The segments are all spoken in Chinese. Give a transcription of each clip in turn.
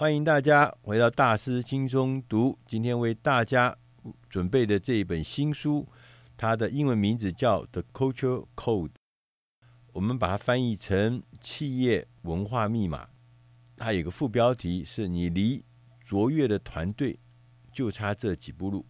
欢迎大家回到大师轻松读。今天为大家准备的这一本新书，它的英文名字叫《The Culture Code》，我们把它翻译成“企业文化密码”。它有个副标题是“你离卓越的团队就差这几步路”。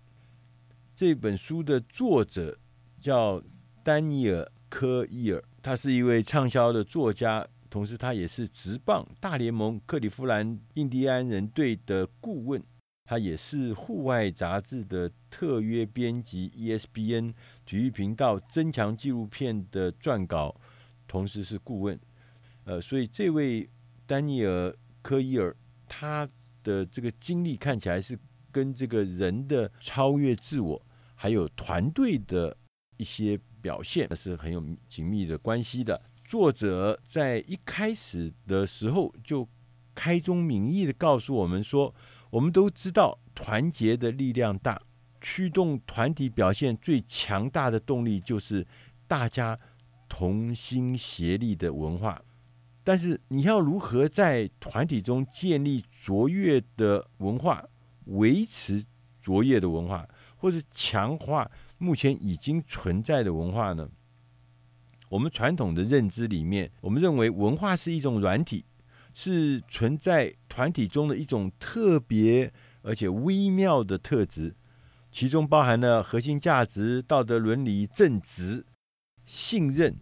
这本书的作者叫丹尼尔·科伊尔，他是一位畅销的作家。同时，他也是职棒大联盟克利夫兰印第安人队的顾问，他也是户外杂志的特约编辑，ESPN 体育频道增强纪录片的撰稿，同时是顾问。呃，所以这位丹尼尔·科伊尔，他的这个经历看起来是跟这个人的超越自我，还有团队的一些表现是很有紧密的关系的。作者在一开始的时候就开宗明义的告诉我们说，我们都知道团结的力量大，驱动团体表现最强大的动力就是大家同心协力的文化。但是你要如何在团体中建立卓越的文化，维持卓越的文化，或是强化目前已经存在的文化呢？我们传统的认知里面，我们认为文化是一种软体，是存在团体中的一种特别而且微妙的特质，其中包含了核心价值、道德伦理、正直、信任、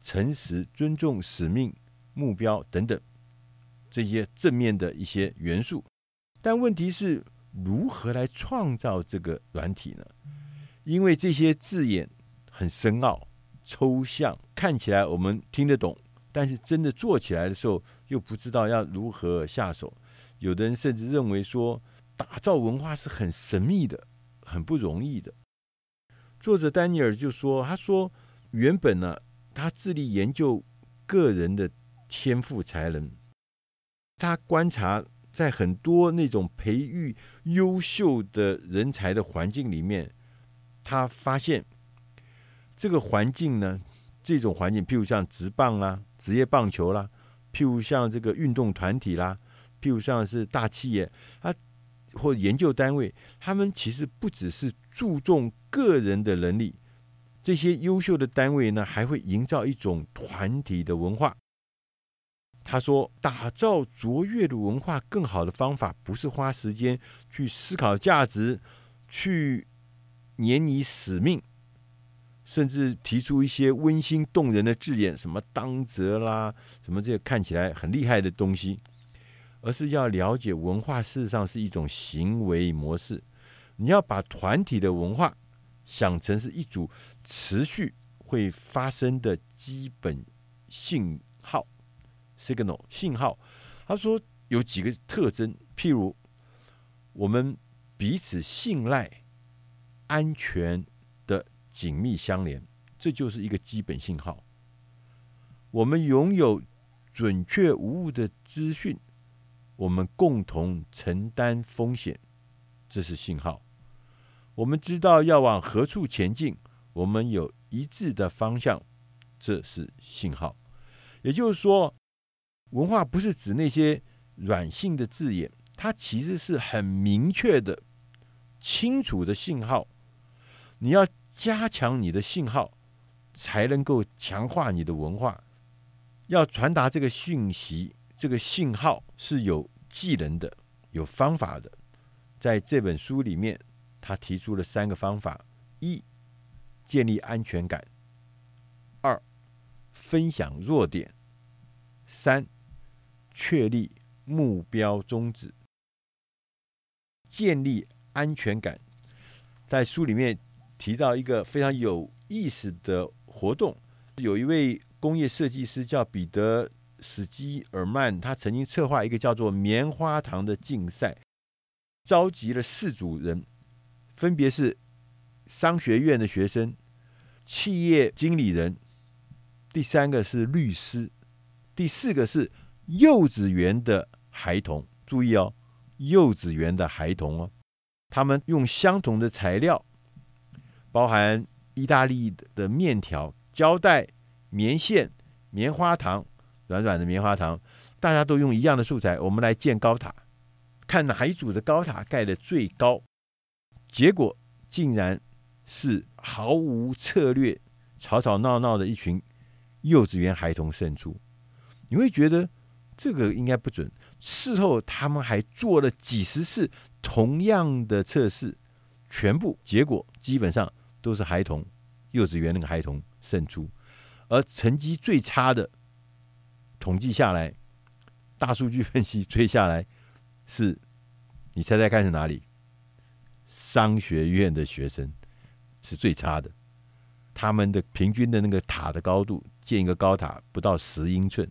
诚实、尊重、使命、目标等等这些正面的一些元素。但问题是如何来创造这个软体呢？因为这些字眼很深奥。抽象，看起来我们听得懂，但是真的做起来的时候又不知道要如何下手。有的人甚至认为说，打造文化是很神秘的，很不容易的。作者丹尼尔就说：“他说，原本呢，他致力研究个人的天赋才能，他观察在很多那种培育优秀的人才的环境里面，他发现。”这个环境呢，这种环境，譬如像职棒啦、职业棒球啦，譬如像这个运动团体啦，譬如像是大企业，啊，或研究单位，他们其实不只是注重个人的能力，这些优秀的单位呢，还会营造一种团体的文化。他说，打造卓越的文化，更好的方法不是花时间去思考价值，去黏拟使命。甚至提出一些温馨动人的字眼，什么当责啦，什么这些看起来很厉害的东西，而是要了解文化事实上是一种行为模式。你要把团体的文化想成是一组持续会发生的基本信号 （signal） 信号。他说有几个特征，譬如我们彼此信赖、安全。紧密相连，这就是一个基本信号。我们拥有准确无误的资讯，我们共同承担风险，这是信号。我们知道要往何处前进，我们有一致的方向，这是信号。也就是说，文化不是指那些软性的字眼，它其实是很明确的、清楚的信号。你要。加强你的信号，才能够强化你的文化。要传达这个讯息，这个信号是有技能的，有方法的。在这本书里面，他提出了三个方法：一、建立安全感；二、分享弱点；三、确立目标宗旨。建立安全感，在书里面。提到一个非常有意思的活动，有一位工业设计师叫彼得史基尔曼，他曾经策划一个叫做“棉花糖”的竞赛，召集了四组人，分别是商学院的学生、企业经理人，第三个是律师，第四个是幼稚园的孩童。注意哦，幼稚园的孩童哦，他们用相同的材料。包含意大利的面条、胶带、棉线、棉花糖，软软的棉花糖，大家都用一样的素材。我们来建高塔，看哪一组的高塔盖得最高，结果竟然是毫无策略、吵吵闹闹的一群幼稚园孩童胜出。你会觉得这个应该不准。事后他们还做了几十次同样的测试，全部结果基本上都是孩童幼稚园那个孩童胜出，而成绩最差的统计下来，大数据分析追下来。是，你猜猜看是哪里？商学院的学生是最差的，他们的平均的那个塔的高度，建一个高塔不到十英寸。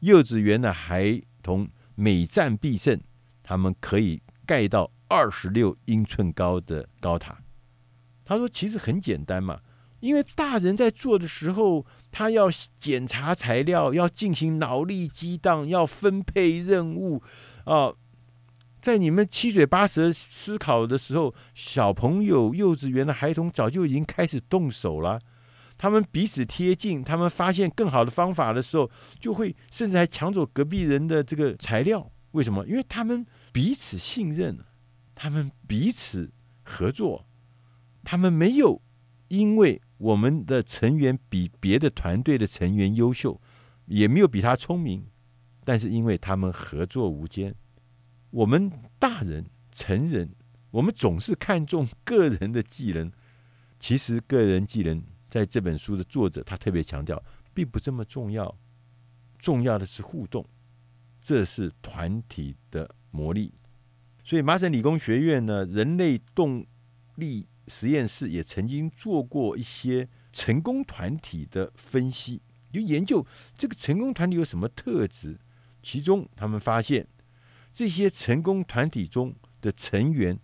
幼稚园的孩童每战必胜，他们可以盖到二十六英寸高的高塔。他说：“其实很简单嘛，因为大人在做的时候，他要检查材料，要进行脑力激荡，要分配任务啊。”在你们七嘴八舌思考的时候，小朋友、幼稚园的孩童早就已经开始动手了。他们彼此贴近，他们发现更好的方法的时候，就会甚至还抢走隔壁人的这个材料。为什么？因为他们彼此信任，他们彼此合作，他们没有因为我们的成员比别的团队的成员优秀，也没有比他聪明，但是因为他们合作无间。我们大人、成人，我们总是看重个人的技能。其实，个人技能在这本书的作者他特别强调，并不这么重要。重要的是互动，这是团体的魔力。所以，麻省理工学院呢，人类动力实验室也曾经做过一些成功团体的分析，就研究这个成功团体有什么特质。其中，他们发现。这些成功团体中的成员，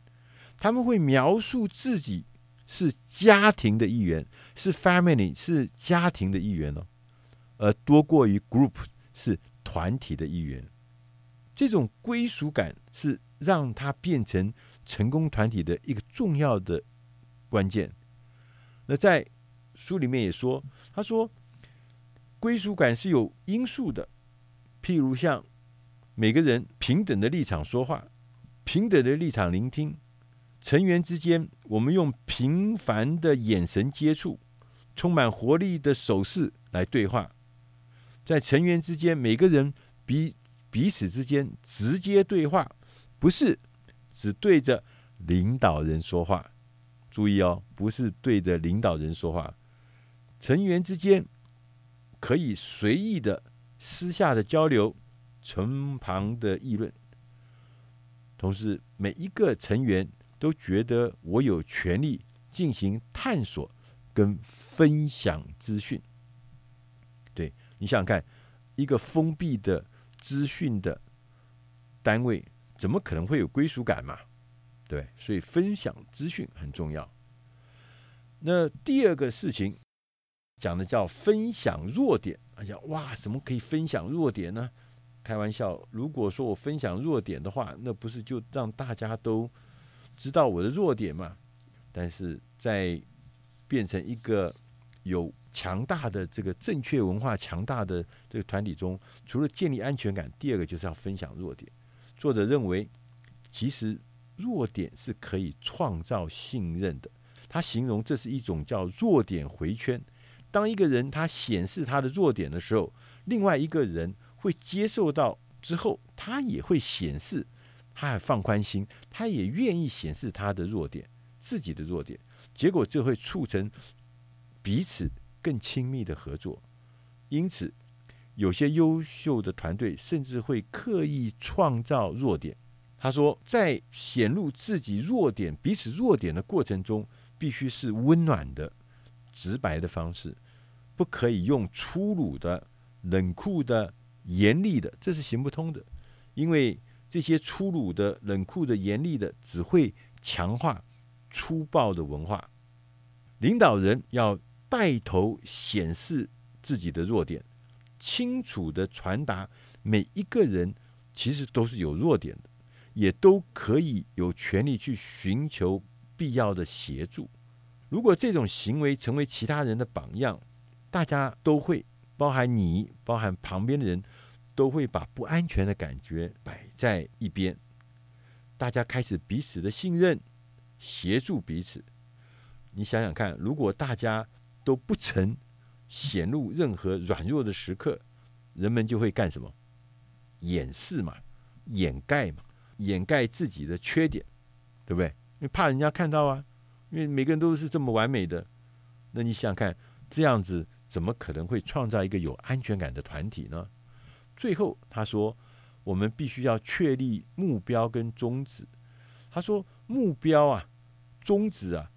他们会描述自己是家庭的一员，是 family，是家庭的一员哦，而多过于 group 是团体的一员。这种归属感是让他变成成功团体的一个重要的关键。那在书里面也说，他说归属感是有因素的，譬如像。每个人平等的立场说话，平等的立场聆听。成员之间，我们用平凡的眼神接触，充满活力的手势来对话。在成员之间，每个人彼彼此之间直接对话，不是只对着领导人说话。注意哦，不是对着领导人说话。成员之间可以随意的私下的交流。从旁的议论，同时每一个成员都觉得我有权利进行探索跟分享资讯。对，你想想看，一个封闭的资讯的单位，怎么可能会有归属感嘛？对，所以分享资讯很重要。那第二个事情讲的叫分享弱点。哎呀，哇，怎么可以分享弱点呢？开玩笑，如果说我分享弱点的话，那不是就让大家都知道我的弱点吗？但是在变成一个有强大的这个正确文化、强大的这个团体中，除了建立安全感，第二个就是要分享弱点。作者认为，其实弱点是可以创造信任的。他形容这是一种叫弱点回圈。当一个人他显示他的弱点的时候，另外一个人。会接受到之后，他也会显示，他还放宽心，他也愿意显示他的弱点，自己的弱点，结果这会促成彼此更亲密的合作。因此，有些优秀的团队甚至会刻意创造弱点。他说，在显露自己弱点、彼此弱点的过程中，必须是温暖的、直白的方式，不可以用粗鲁的、冷酷的。严厉的，这是行不通的，因为这些粗鲁的、冷酷的、严厉的，只会强化粗暴的文化。领导人要带头显示自己的弱点，清楚地传达每一个人其实都是有弱点的，也都可以有权利去寻求必要的协助。如果这种行为成为其他人的榜样，大家都会。包含你，包含旁边的人，都会把不安全的感觉摆在一边。大家开始彼此的信任，协助彼此。你想想看，如果大家都不曾显露任何软弱的时刻，人们就会干什么？掩饰嘛，掩盖嘛，掩盖自己的缺点，对不对？因为怕人家看到啊，因为每个人都是这么完美的。那你想想看，这样子怎么可能会创造一个有安全感的团体呢？最后他说，我们必须要确立目标跟宗旨。他说，目标啊，宗旨啊。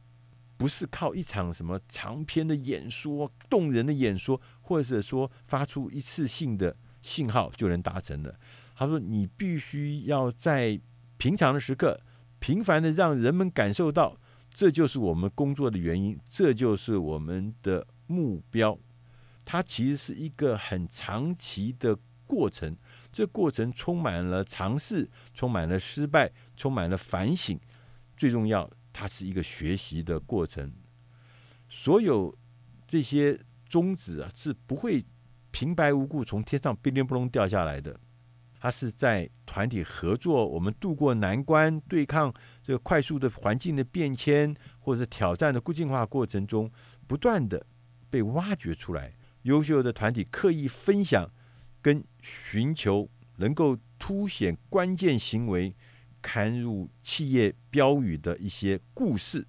不是靠一场什么长篇的演说、动人的演说，或者说发出一次性的信号就能达成的。他说：“你必须要在平常的时刻，频繁的让人们感受到，这就是我们工作的原因，这就是我们的目标。它其实是一个很长期的过程，这过程充满了尝试，充满了失败，充满了反省，最重要。”它是一个学习的过程，所有这些宗旨啊是不会平白无故从天上乒铃乓啷掉下来的。它是在团体合作，我们度过难关、对抗这个快速的环境的变迁或者挑战的固进化过程中，不断的被挖掘出来。优秀的团体刻意分享跟寻求能够凸显关键行为。刊入企业标语的一些故事，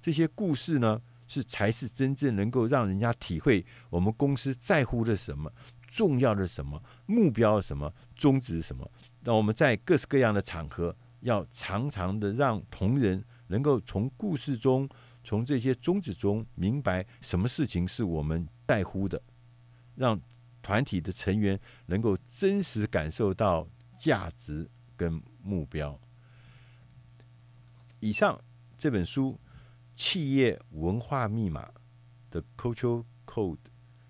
这些故事呢，是才是真正能够让人家体会我们公司在乎的什么，重要的什么，目标什么，宗旨什么。那我们在各式各样的场合，要常常的让同仁能够从故事中，从这些宗旨中明白什么事情是我们在乎的，让团体的成员能够真实感受到价值跟目标。以上这本书《企业文化密码》的 Culture Code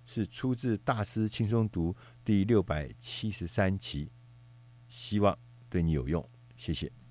是出自《大师轻松读》第六百七十三期，希望对你有用，谢谢。